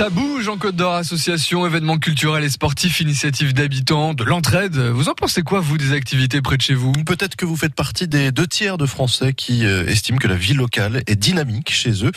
Ça bouge en Côte d'Or, association, événements culturels et sportifs, initiatives d'habitants, de l'entraide. Vous en pensez quoi, vous, des activités près de chez vous? Peut-être que vous faites partie des deux tiers de Français qui euh, estiment que la vie locale est dynamique chez eux.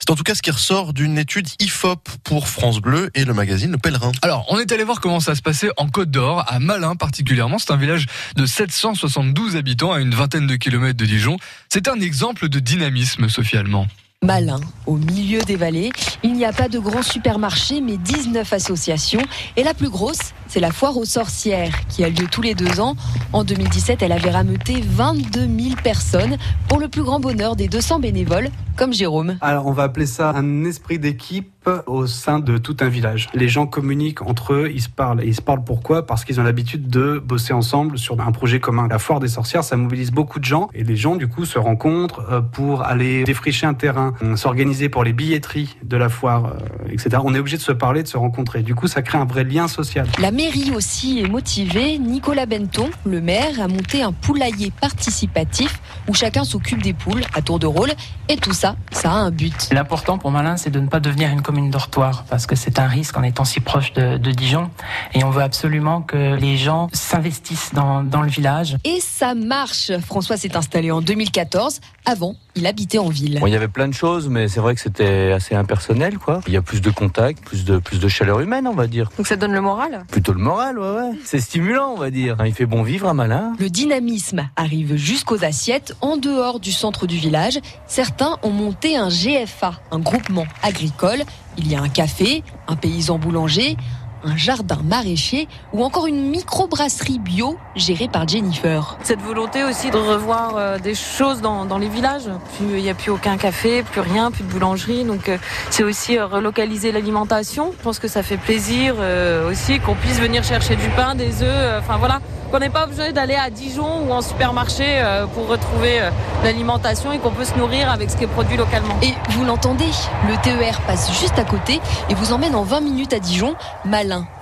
C'est en tout cas ce qui ressort d'une étude IFOP pour France Bleu et le magazine Le Pèlerin. Alors, on est allé voir comment ça se passait en Côte d'Or, à Malin particulièrement. C'est un village de 772 habitants à une vingtaine de kilomètres de Dijon. C'est un exemple de dynamisme, Sophie Allemand. Malin, au milieu des vallées, il n'y a pas de grands supermarchés, mais 19 associations. Et la plus grosse, c'est la foire aux sorcières, qui a lieu tous les deux ans. En 2017, elle avait rameuté 22 000 personnes, pour le plus grand bonheur des 200 bénévoles, comme Jérôme. Alors, on va appeler ça un esprit d'équipe au sein de tout un village. Les gens communiquent entre eux, ils se parlent. Et ils se parlent pourquoi? Parce qu'ils ont l'habitude de bosser ensemble sur un projet commun. La foire des sorcières, ça mobilise beaucoup de gens. Et les gens, du coup, se rencontrent euh, pour aller défricher un terrain, euh, s'organiser pour les billetteries de la foire, euh, etc. On est obligé de se parler, de se rencontrer. Du coup, ça crée un vrai lien social. La mairie aussi est motivée. Nicolas Benton, le maire, a monté un poulailler participatif où chacun s'occupe des poules à tour de rôle. Et tout ça, ça a un but. L'important pour Malin, c'est de ne pas devenir une commune dortoir parce que c'est un risque en étant si proche de, de, Dijon. Et on veut absolument que les gens s'investissent dans, dans le village. Et ça marche. François s'est installé en 2014. Avant, il habitait en ville. Bon, il y avait plein de choses, mais c'est vrai que c'était assez impersonnel, quoi. Il y a plus de contact, plus de, plus de chaleur humaine, on va dire. Donc ça donne le moral? Plutôt le moral, ouais, ouais. C'est stimulant, on va dire. Il fait bon vivre à Malin. Le dynamisme arrive jusqu'aux assiettes, en dehors du centre du village. Certains ont monté un GFA, un groupement agricole. Il y a un café, un paysan boulanger, un jardin maraîcher ou encore une microbrasserie bio gérée par Jennifer. Cette volonté aussi de revoir euh, des choses dans, dans les villages. Il n'y a plus aucun café, plus rien, plus de boulangerie. Donc euh, c'est aussi euh, relocaliser l'alimentation. Je pense que ça fait plaisir aussi qu'on puisse venir chercher du pain, des œufs. Enfin voilà, qu'on n'ait pas besoin d'aller à Dijon ou en supermarché pour retrouver l'alimentation et qu'on peut se nourrir avec ce qui est produit localement. Et vous l'entendez, le TER passe juste à côté et vous emmène en 20 minutes à Dijon.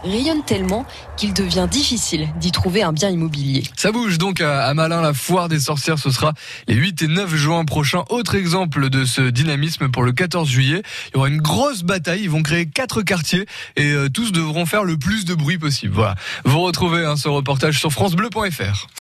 Rayonne tellement qu'il devient difficile d'y trouver un bien immobilier. Ça bouge donc à, Malin, la foire des sorcières, ce sera les 8 et 9 juin prochains. Autre exemple de ce dynamisme pour le 14 juillet. Il y aura une grosse bataille, ils vont créer quatre quartiers et euh, tous devront faire le plus de bruit possible. Voilà. Vous retrouvez hein, ce reportage sur francebleu.fr.